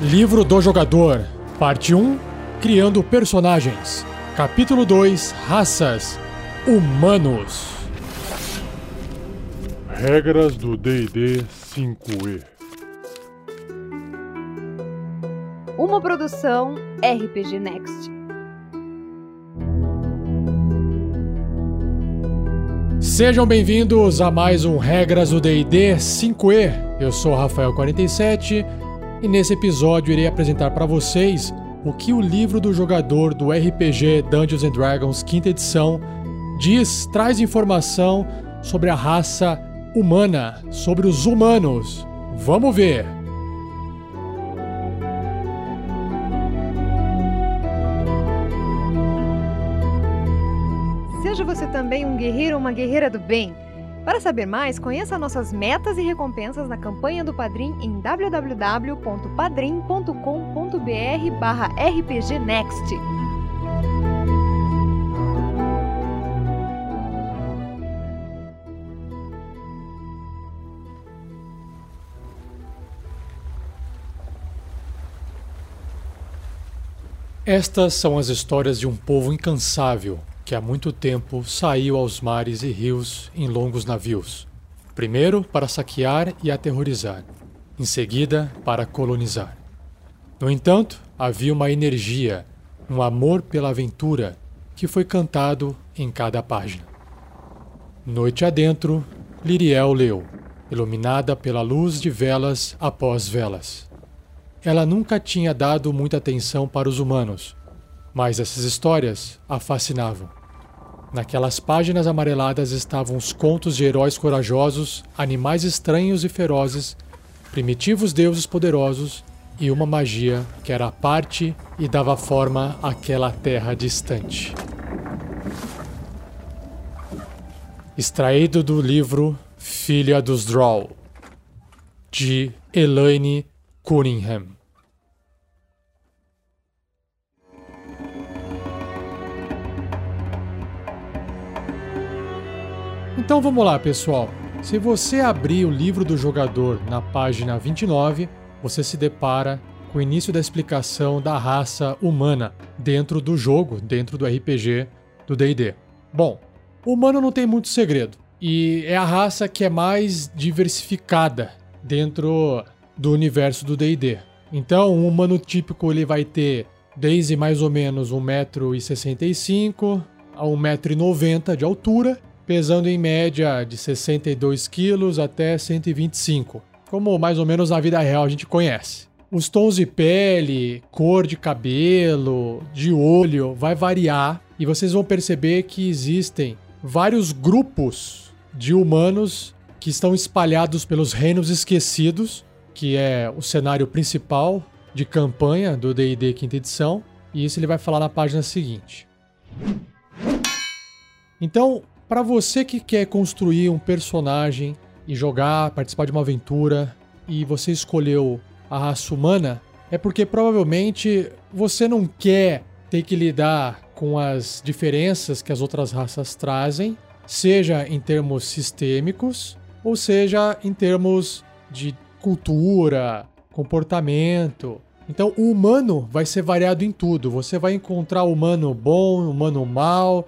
Livro do Jogador, Parte 1 Criando Personagens. Capítulo 2 Raças Humanos. Regras do DD 5E. Uma produção RPG Next. Sejam bem-vindos a mais um Regras do D&D 5e. Eu sou Rafael47 e nesse episódio irei apresentar para vocês o que o livro do jogador do RPG Dungeons and Dragons quinta edição diz, traz informação sobre a raça humana, sobre os humanos. Vamos ver. Seja você também um guerreiro ou uma guerreira do bem. Para saber mais, conheça nossas metas e recompensas na campanha do Padrim em www.padrim.com.br barra rpgnext. Estas são as histórias de um povo incansável que há muito tempo saiu aos mares e rios em longos navios. Primeiro para saquear e aterrorizar, em seguida para colonizar. No entanto, havia uma energia, um amor pela aventura que foi cantado em cada página. Noite adentro, Liriel leu, iluminada pela luz de velas após velas. Ela nunca tinha dado muita atenção para os humanos, mas essas histórias a fascinavam. Naquelas páginas amareladas estavam os contos de heróis corajosos, animais estranhos e ferozes, primitivos deuses poderosos e uma magia que era parte e dava forma àquela terra distante. Extraído do livro Filha dos Drow, de Elaine Cunningham. Então vamos lá, pessoal. Se você abrir o livro do jogador na página 29, você se depara com o início da explicação da raça humana dentro do jogo, dentro do RPG do DD. Bom, o humano não tem muito segredo e é a raça que é mais diversificada dentro do universo do DD. Então, um humano típico ele vai ter desde mais ou menos 1,65m a 1,90m de altura pesando em média de 62 quilos até 125, como mais ou menos na vida real a gente conhece. Os tons de pele, cor de cabelo, de olho vai variar e vocês vão perceber que existem vários grupos de humanos que estão espalhados pelos reinos esquecidos, que é o cenário principal de campanha do D&D quinta edição, e isso ele vai falar na página seguinte. Então, para você que quer construir um personagem e jogar, participar de uma aventura e você escolheu a raça humana, é porque provavelmente você não quer ter que lidar com as diferenças que as outras raças trazem, seja em termos sistêmicos ou seja em termos de cultura, comportamento. Então, o humano vai ser variado em tudo. Você vai encontrar humano bom, humano mal,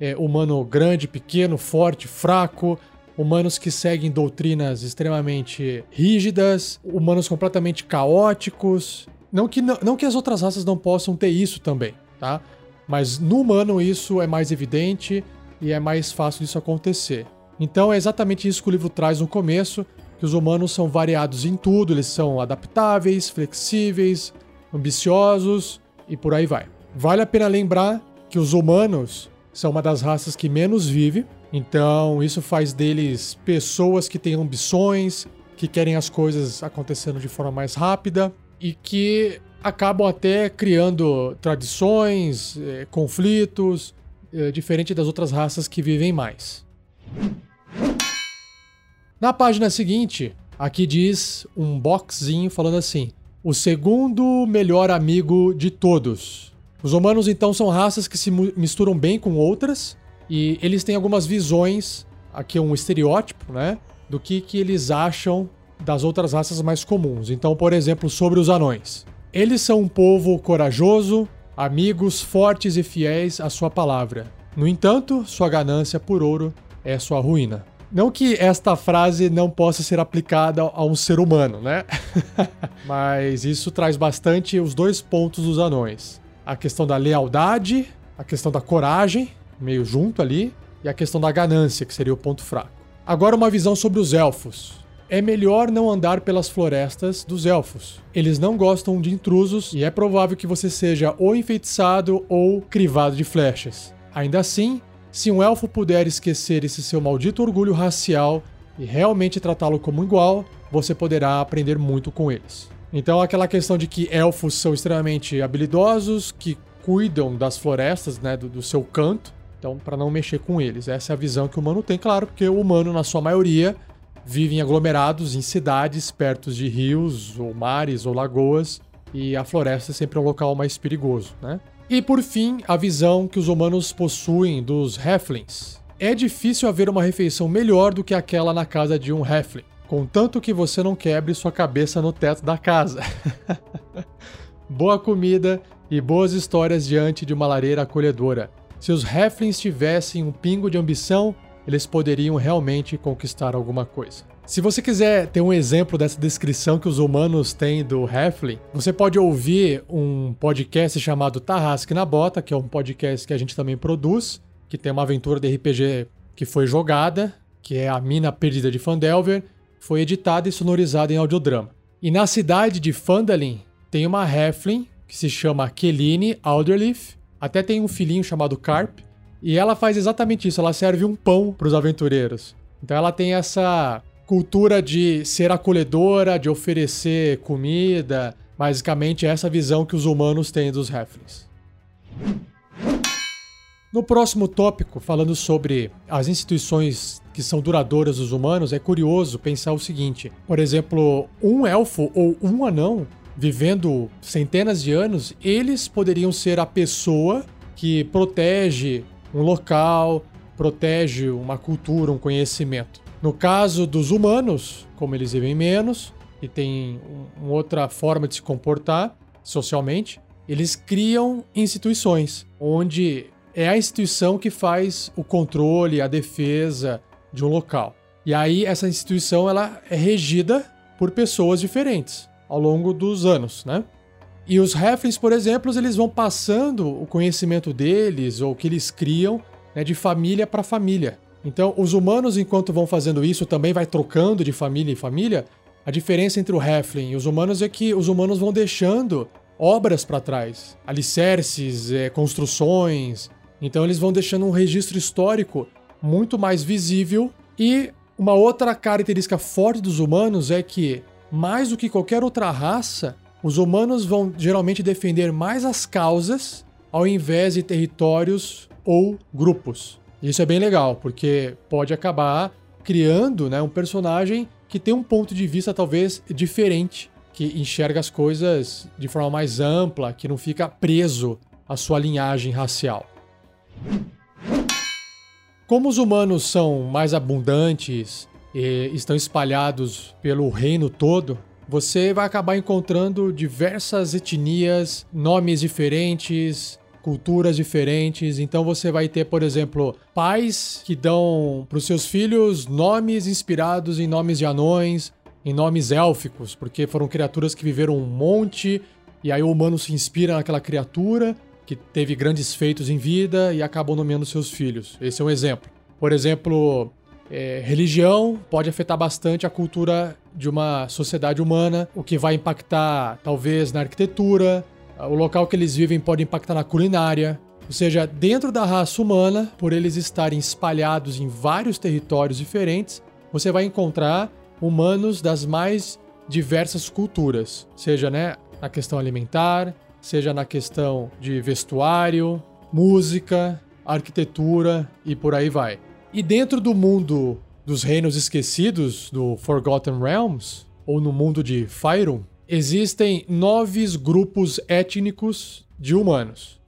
é, humano grande, pequeno, forte, fraco, humanos que seguem doutrinas extremamente rígidas, humanos completamente caóticos. Não que, não, não que as outras raças não possam ter isso também, tá? Mas no humano isso é mais evidente e é mais fácil disso acontecer. Então é exatamente isso que o livro traz no começo, que os humanos são variados em tudo, eles são adaptáveis, flexíveis, ambiciosos e por aí vai. Vale a pena lembrar que os humanos são uma das raças que menos vive, então isso faz deles pessoas que têm ambições, que querem as coisas acontecendo de forma mais rápida e que acabam até criando tradições, eh, conflitos, eh, diferente das outras raças que vivem mais. Na página seguinte, aqui diz um boxzinho falando assim: o segundo melhor amigo de todos. Os humanos, então, são raças que se misturam bem com outras e eles têm algumas visões, aqui é um estereótipo, né? Do que, que eles acham das outras raças mais comuns. Então, por exemplo, sobre os anões. Eles são um povo corajoso, amigos fortes e fiéis à sua palavra. No entanto, sua ganância por ouro é sua ruína. Não que esta frase não possa ser aplicada a um ser humano, né? Mas isso traz bastante os dois pontos dos anões: a questão da lealdade, a questão da coragem, meio junto ali, e a questão da ganância, que seria o ponto fraco. Agora, uma visão sobre os elfos. É melhor não andar pelas florestas dos elfos. Eles não gostam de intrusos e é provável que você seja ou enfeitiçado ou crivado de flechas. Ainda assim, se um elfo puder esquecer esse seu maldito orgulho racial e realmente tratá-lo como igual, você poderá aprender muito com eles. Então, aquela questão de que elfos são extremamente habilidosos, que cuidam das florestas, né, do, do seu canto, então, para não mexer com eles. Essa é a visão que o humano tem, claro, porque o humano, na sua maioria, vive em aglomerados, em cidades, perto de rios, ou mares, ou lagoas, e a floresta é sempre um local mais perigoso, né? E por fim, a visão que os humanos possuem dos Halflings. É difícil haver uma refeição melhor do que aquela na casa de um Halfling, contanto que você não quebre sua cabeça no teto da casa. Boa comida e boas histórias diante de uma lareira acolhedora. Se os Halflings tivessem um pingo de ambição, eles poderiam realmente conquistar alguma coisa. Se você quiser ter um exemplo dessa descrição que os humanos têm do Halfling, você pode ouvir um podcast chamado Tarrasque na Bota, que é um podcast que a gente também produz, que tem uma aventura de RPG que foi jogada, que é a Mina Perdida de Fandelver, foi editada e sonorizada em audiodrama. E na cidade de Phandalin tem uma Halfling que se chama Keline Alderleaf, até tem um filhinho chamado Carp. E ela faz exatamente isso, ela serve um pão para os aventureiros. Então ela tem essa cultura de ser acolhedora, de oferecer comida. Basicamente, essa visão que os humanos têm dos Halflings. No próximo tópico, falando sobre as instituições que são duradouras dos humanos, é curioso pensar o seguinte: por exemplo, um elfo ou um anão vivendo centenas de anos, eles poderiam ser a pessoa que protege um local, protege uma cultura, um conhecimento. No caso dos humanos, como eles vivem menos e têm uma outra forma de se comportar socialmente, eles criam instituições onde é a instituição que faz o controle, a defesa de um local. E aí essa instituição ela é regida por pessoas diferentes ao longo dos anos, né? E os Halflings, por exemplo, eles vão passando o conhecimento deles ou o que eles criam né, de família para família. Então, os humanos, enquanto vão fazendo isso, também vai trocando de família em família. A diferença entre o Halfling e os humanos é que os humanos vão deixando obras para trás, alicerces, é, construções. Então, eles vão deixando um registro histórico muito mais visível. E uma outra característica forte dos humanos é que mais do que qualquer outra raça, os humanos vão geralmente defender mais as causas ao invés de territórios ou grupos. Isso é bem legal, porque pode acabar criando né, um personagem que tem um ponto de vista talvez diferente, que enxerga as coisas de forma mais ampla, que não fica preso à sua linhagem racial. Como os humanos são mais abundantes e estão espalhados pelo reino todo, você vai acabar encontrando diversas etnias, nomes diferentes, culturas diferentes. Então você vai ter, por exemplo, pais que dão para os seus filhos nomes inspirados em nomes de anões, em nomes élficos, porque foram criaturas que viveram um monte e aí o humano se inspira naquela criatura que teve grandes feitos em vida e acabou nomeando seus filhos. Esse é um exemplo. Por exemplo, é, religião pode afetar bastante a cultura de uma sociedade humana, o que vai impactar talvez na arquitetura, o local que eles vivem pode impactar na culinária. Ou seja, dentro da raça humana, por eles estarem espalhados em vários territórios diferentes, você vai encontrar humanos das mais diversas culturas, seja né, na questão alimentar, seja na questão de vestuário, música, arquitetura e por aí vai. E dentro do mundo dos reinos esquecidos, do Forgotten Realms, ou no mundo de Fyron, existem nove grupos étnicos de humanos.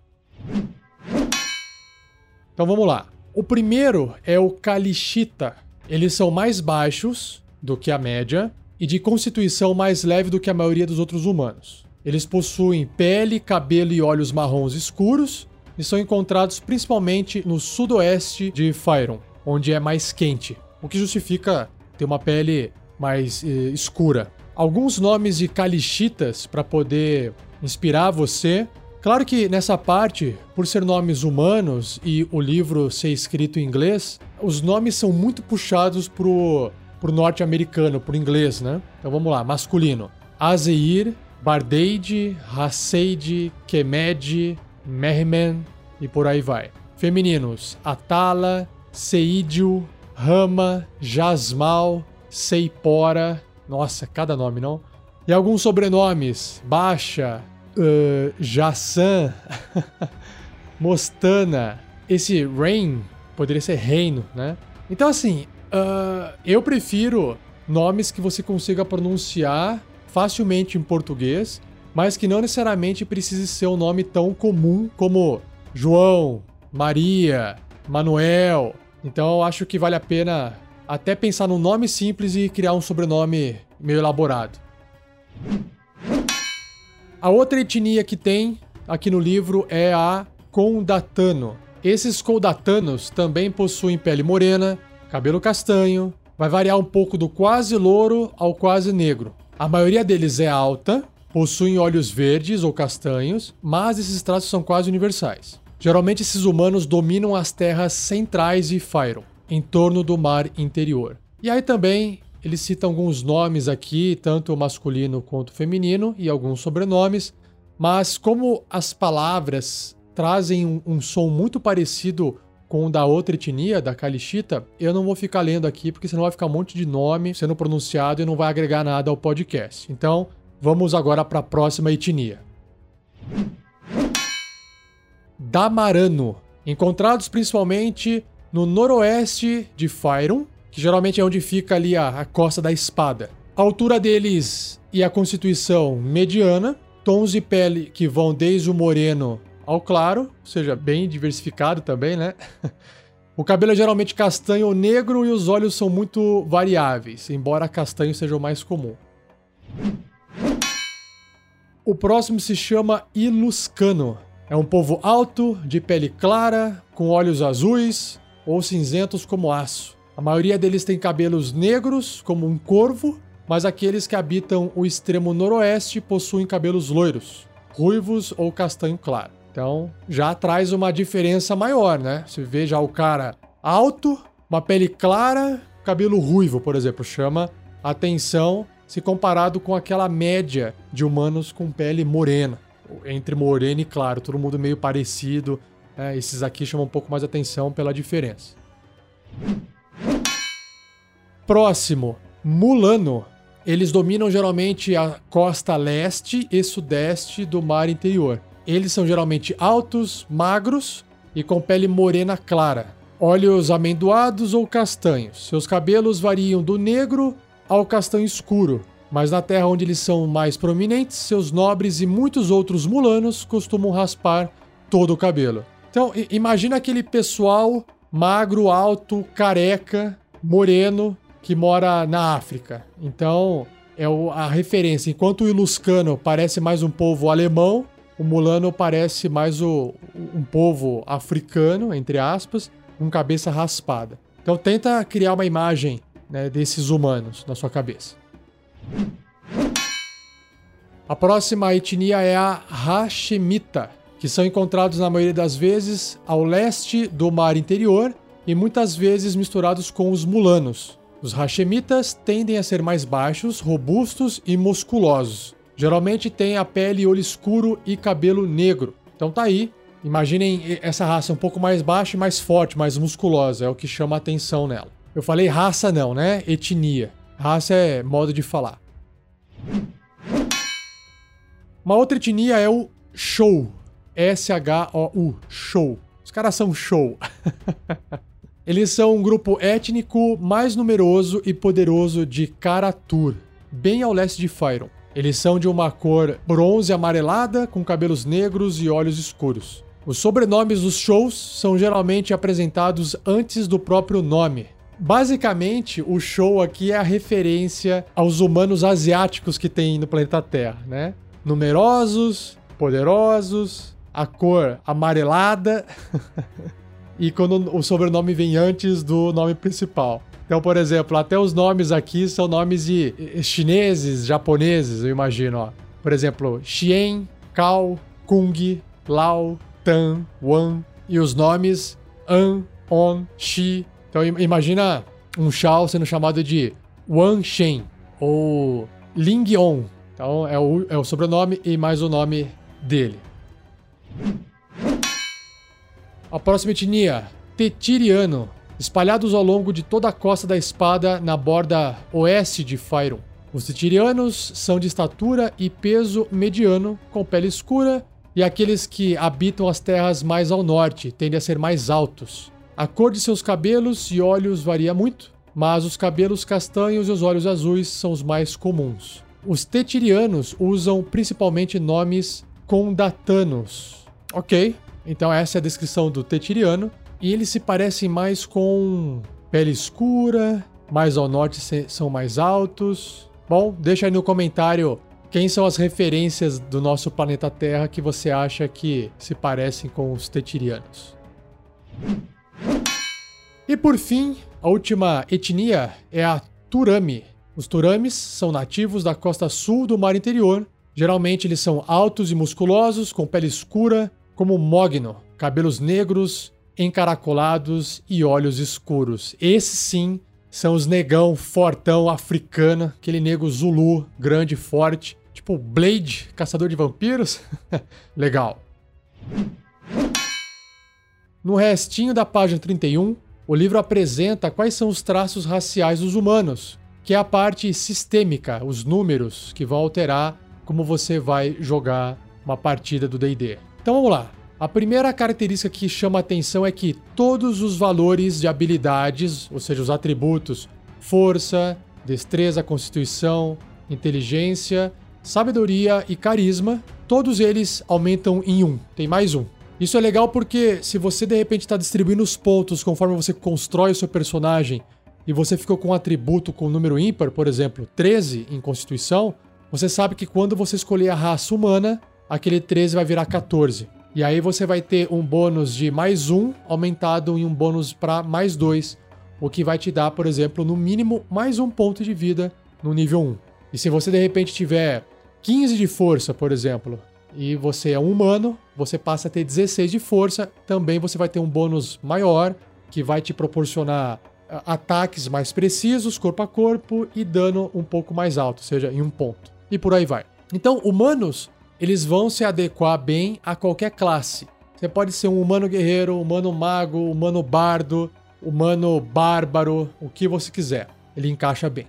Então vamos lá. O primeiro é o Kalishita. Eles são mais baixos do que a média e de constituição mais leve do que a maioria dos outros humanos. Eles possuem pele, cabelo e olhos marrons escuros e são encontrados principalmente no sudoeste de Fyron, onde é mais quente, o que justifica ter uma pele mais eh, escura. Alguns nomes de calichitas para poder inspirar você. Claro que nessa parte, por ser nomes humanos e o livro ser escrito em inglês, os nomes são muito puxados pro, pro norte-americano, pro inglês, né? Então vamos lá, masculino. Azeir, Bardeide, Hasseide, Kemed, Mehrman e por aí vai. Femininos: Atala, Seidio, Rama, Jasmal, Seipora. Nossa, cada nome, não? E alguns sobrenomes: Baixa, uh, Jassan, Mostana. Esse Rain poderia ser Reino, né? Então, assim, uh, eu prefiro nomes que você consiga pronunciar facilmente em português, mas que não necessariamente precise ser um nome tão comum como João, Maria, Manuel. Então eu acho que vale a pena até pensar num nome simples e criar um sobrenome meio elaborado. A outra etnia que tem aqui no livro é a Condatano. Esses Condatanos também possuem pele morena, cabelo castanho, vai variar um pouco do quase louro ao quase negro. A maioria deles é alta, possuem olhos verdes ou castanhos, mas esses traços são quase universais. Geralmente esses humanos dominam as terras centrais de Fyron, em torno do mar interior. E aí também eles citam alguns nomes aqui, tanto masculino quanto feminino, e alguns sobrenomes, mas como as palavras trazem um, um som muito parecido com o da outra etnia, da Kalishita, eu não vou ficar lendo aqui, porque senão vai ficar um monte de nome sendo pronunciado e não vai agregar nada ao podcast. Então, vamos agora para a próxima etnia. Damarano, encontrados principalmente no noroeste de Fyron, que geralmente é onde fica ali a, a costa da espada. A altura deles e a constituição mediana, tons de pele que vão desde o moreno ao claro, ou seja, bem diversificado também, né? O cabelo é geralmente castanho ou negro e os olhos são muito variáveis, embora castanho seja o mais comum. O próximo se chama Iluscano. É um povo alto, de pele clara, com olhos azuis ou cinzentos como aço. A maioria deles tem cabelos negros, como um corvo, mas aqueles que habitam o extremo noroeste possuem cabelos loiros, ruivos ou castanho claro. Então já traz uma diferença maior, né? Você vê já o cara alto, uma pele clara, cabelo ruivo, por exemplo, chama atenção se comparado com aquela média de humanos com pele morena. Entre moreno e claro, todo mundo meio parecido. Né? Esses aqui chamam um pouco mais atenção pela diferença. Próximo, Mulano. Eles dominam geralmente a costa leste e sudeste do mar interior. Eles são geralmente altos, magros e com pele morena clara, olhos amendoados ou castanhos. Seus cabelos variam do negro ao castanho escuro, mas na terra onde eles são mais prominentes, seus nobres e muitos outros mulanos costumam raspar todo o cabelo. Então, imagina aquele pessoal magro, alto, careca, moreno que mora na África. Então, é a referência. Enquanto o Iluscano parece mais um povo alemão, o Mulano parece mais o, um povo africano, entre aspas, com cabeça raspada. Então tenta criar uma imagem né, desses humanos na sua cabeça. A próxima etnia é a Hashemita, que são encontrados na maioria das vezes ao leste do mar interior e muitas vezes misturados com os mulanos. Os Hashemitas tendem a ser mais baixos, robustos e musculosos. Geralmente tem a pele, olho escuro e cabelo negro. Então tá aí. Imaginem essa raça um pouco mais baixa e mais forte, mais musculosa. É o que chama a atenção nela. Eu falei raça não, né? Etnia. Raça é modo de falar. Uma outra etnia é o Show. S-H-O-U. Show. Os caras são show. Eles são um grupo étnico mais numeroso e poderoso de Karatur, bem ao leste de Fyron. Eles são de uma cor bronze amarelada, com cabelos negros e olhos escuros. Os sobrenomes dos shows são geralmente apresentados antes do próprio nome. Basicamente, o show aqui é a referência aos humanos asiáticos que tem no planeta Terra, né? Numerosos, poderosos, a cor amarelada e quando o sobrenome vem antes do nome principal. Então, por exemplo, até os nomes aqui são nomes de chineses, japoneses, eu imagino, ó. Por exemplo, Xian, Kao, Kung, Lao, Tan, Wan e os nomes An, On, Shi. Então imagina um Shao sendo chamado de Wan Shen ou Ling On. Então é o, é o sobrenome e mais o nome dele. A próxima etnia, Tetiriano, espalhados ao longo de toda a costa da espada na borda oeste de Fyron. Os Tetirianos são de estatura e peso mediano, com pele escura, e aqueles que habitam as terras mais ao norte tendem a ser mais altos. A cor de seus cabelos e olhos varia muito, mas os cabelos castanhos e os olhos azuis são os mais comuns. Os tetirianos usam principalmente nomes condatanos. Ok, então essa é a descrição do tetiriano. E eles se parecem mais com pele escura, mais ao norte são mais altos. Bom, deixa aí no comentário quem são as referências do nosso planeta Terra que você acha que se parecem com os tetirianos? E por fim, a última etnia é a Turami. Os Turamis são nativos da costa sul do mar interior. Geralmente eles são altos e musculosos, com pele escura, como mogno, cabelos negros, encaracolados e olhos escuros. Esses sim são os negão fortão africano, aquele nego zulu, grande, forte, Tipo Blade, caçador de vampiros? Legal. No restinho da página 31, o livro apresenta quais são os traços raciais dos humanos, que é a parte sistêmica, os números que vão alterar como você vai jogar uma partida do D&D. Então vamos lá. A primeira característica que chama atenção é que todos os valores de habilidades, ou seja, os atributos força, destreza, constituição, inteligência sabedoria e carisma, todos eles aumentam em um. Tem mais um. Isso é legal porque se você de repente está distribuindo os pontos conforme você constrói o seu personagem e você ficou com um atributo com um número ímpar, por exemplo, 13 em Constituição, você sabe que quando você escolher a raça humana, aquele 13 vai virar 14. E aí você vai ter um bônus de mais um aumentado em um bônus para mais dois, o que vai te dar, por exemplo, no mínimo mais um ponto de vida no nível 1. E se você de repente tiver 15 de força, por exemplo, e você é um humano, você passa a ter 16 de força, também você vai ter um bônus maior, que vai te proporcionar ataques mais precisos, corpo a corpo, e dano um pouco mais alto, ou seja, em um ponto. E por aí vai. Então, humanos, eles vão se adequar bem a qualquer classe. Você pode ser um humano guerreiro, humano mago, humano bardo, humano bárbaro, o que você quiser. Ele encaixa bem.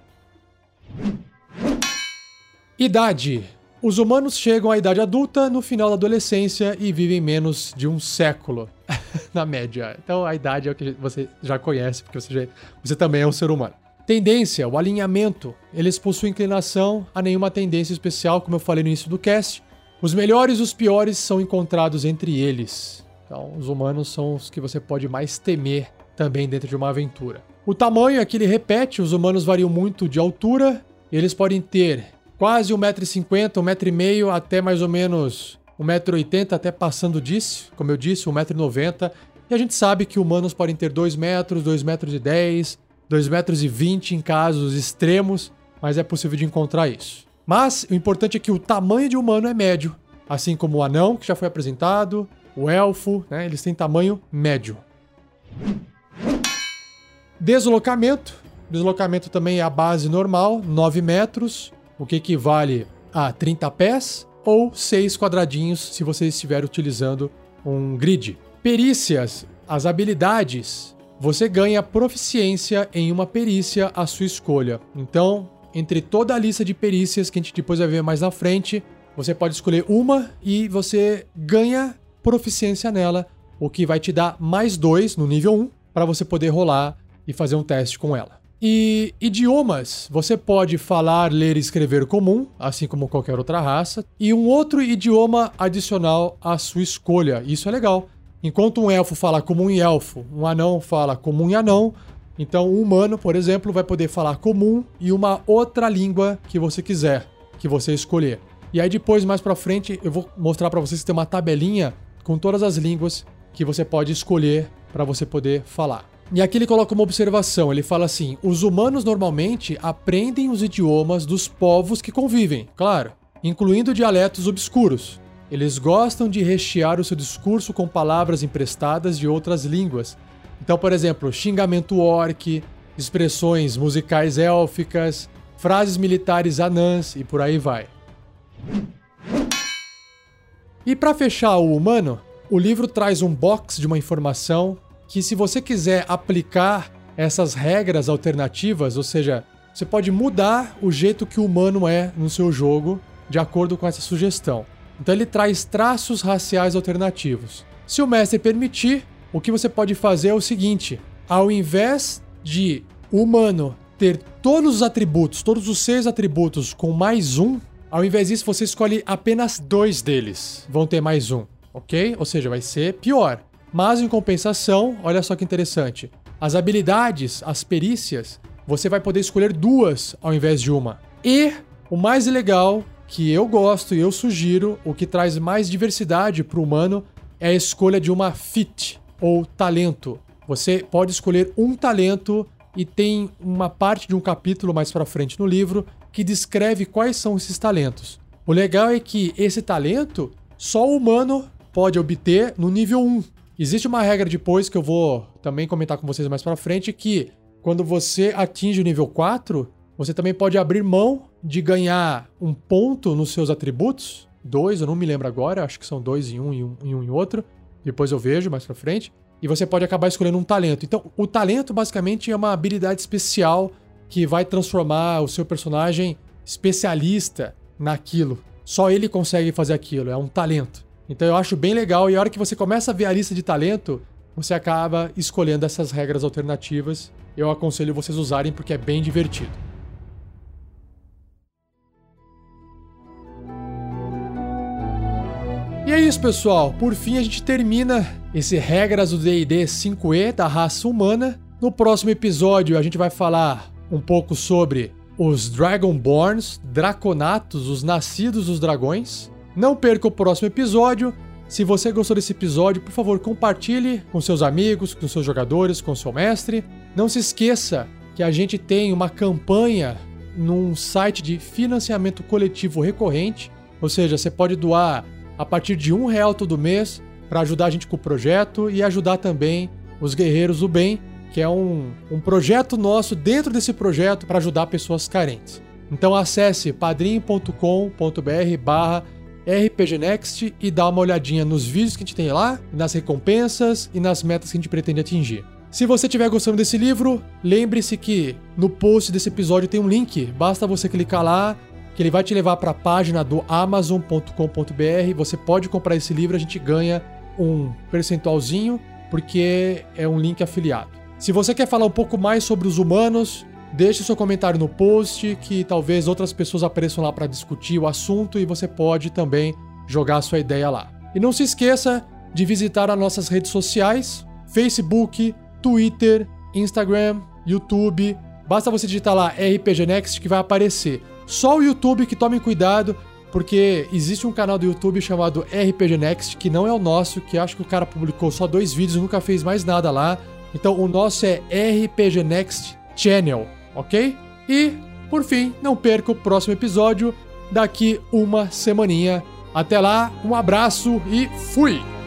Idade. Os humanos chegam à idade adulta no final da adolescência e vivem menos de um século, na média. Então a idade é o que você já conhece, porque você, já, você também é um ser humano. Tendência, o alinhamento. Eles possuem inclinação a nenhuma tendência especial, como eu falei no início do cast. Os melhores e os piores são encontrados entre eles. Então, os humanos são os que você pode mais temer também dentro de uma aventura. O tamanho aqui ele repete, os humanos variam muito de altura, eles podem ter quase 1,50m, 1,5m até mais ou menos 1,80m, até passando disso, como eu disse, 1,90m. E a gente sabe que humanos podem ter 2 metros, 2 metros e 10, 2 metros e 20 em casos extremos, mas é possível de encontrar isso. Mas o importante é que o tamanho de humano é médio, assim como o anão, que já foi apresentado, o elfo, né, eles têm tamanho médio. Deslocamento. Deslocamento também é a base normal, 9 metros o que equivale a 30 pés ou 6 quadradinhos se você estiver utilizando um grid. Perícias, as habilidades. Você ganha proficiência em uma perícia à sua escolha. Então, entre toda a lista de perícias que a gente depois vai ver mais na frente, você pode escolher uma e você ganha proficiência nela, o que vai te dar mais dois no nível 1 para você poder rolar e fazer um teste com ela. E idiomas, você pode falar, ler e escrever comum, assim como qualquer outra raça, e um outro idioma adicional à sua escolha. Isso é legal. Enquanto um elfo fala comum e elfo, um anão fala comum e anão, Então, um humano, por exemplo, vai poder falar comum e uma outra língua que você quiser, que você escolher. E aí depois, mais pra frente, eu vou mostrar para vocês que tem uma tabelinha com todas as línguas que você pode escolher para você poder falar. E aqui ele coloca uma observação, ele fala assim: os humanos normalmente aprendem os idiomas dos povos que convivem, claro, incluindo dialetos obscuros. Eles gostam de rechear o seu discurso com palavras emprestadas de outras línguas. Então, por exemplo, xingamento orc, expressões musicais élficas, frases militares anãs e por aí vai. E para fechar o humano, o livro traz um box de uma informação que, se você quiser aplicar essas regras alternativas, ou seja, você pode mudar o jeito que o humano é no seu jogo de acordo com essa sugestão. Então ele traz traços raciais alternativos. Se o mestre permitir, o que você pode fazer é o seguinte: ao invés de o humano ter todos os atributos, todos os seis atributos com mais um, ao invés disso, você escolhe apenas dois deles. Vão ter mais um, ok? Ou seja, vai ser pior. Mas em compensação, olha só que interessante. As habilidades, as perícias, você vai poder escolher duas ao invés de uma. E o mais legal, que eu gosto e eu sugiro, o que traz mais diversidade para o humano, é a escolha de uma fit ou talento. Você pode escolher um talento e tem uma parte de um capítulo mais para frente no livro que descreve quais são esses talentos. O legal é que esse talento só o humano pode obter no nível 1. Existe uma regra depois que eu vou também comentar com vocês mais para frente que quando você atinge o nível 4, você também pode abrir mão de ganhar um ponto nos seus atributos, dois, eu não me lembro agora, acho que são dois em um e um em um em outro. Depois eu vejo mais para frente. E você pode acabar escolhendo um talento. Então, o talento basicamente é uma habilidade especial que vai transformar o seu personagem especialista naquilo. Só ele consegue fazer aquilo, é um talento. Então eu acho bem legal e a hora que você começa a ver a lista de talento, você acaba escolhendo essas regras alternativas. Eu aconselho vocês usarem porque é bem divertido. E é isso, pessoal. Por fim, a gente termina esse Regras do D&D 5e da raça humana. No próximo episódio, a gente vai falar um pouco sobre os Dragonborns, Draconatos, os nascidos dos dragões. Não perca o próximo episódio. Se você gostou desse episódio, por favor, compartilhe com seus amigos, com seus jogadores, com seu mestre. Não se esqueça que a gente tem uma campanha num site de financiamento coletivo recorrente, ou seja, você pode doar a partir de um real todo mês para ajudar a gente com o projeto e ajudar também os Guerreiros do Bem que é um, um projeto nosso dentro desse projeto para ajudar pessoas carentes. Então acesse padrim.com.br barra rpgnext e dá uma olhadinha nos vídeos que a gente tem lá, nas recompensas e nas metas que a gente pretende atingir. Se você estiver gostando desse livro, lembre-se que no post desse episódio tem um link, basta você clicar lá, que ele vai te levar para a página do amazon.com.br. Você pode comprar esse livro, a gente ganha um percentualzinho, porque é um link afiliado. Se você quer falar um pouco mais sobre os humanos, deixe seu comentário no post, que talvez outras pessoas apareçam lá para discutir o assunto e você pode também jogar sua ideia lá. E não se esqueça de visitar as nossas redes sociais: Facebook, Twitter, Instagram, YouTube. Basta você digitar lá RPG Next que vai aparecer. Só o YouTube que tome cuidado, porque existe um canal do YouTube chamado RPG Next, que não é o nosso, que acho que o cara publicou só dois vídeos nunca fez mais nada lá. Então o nosso é RPG Next Channel, ok? E, por fim, não perca o próximo episódio daqui uma semaninha. Até lá, um abraço e fui!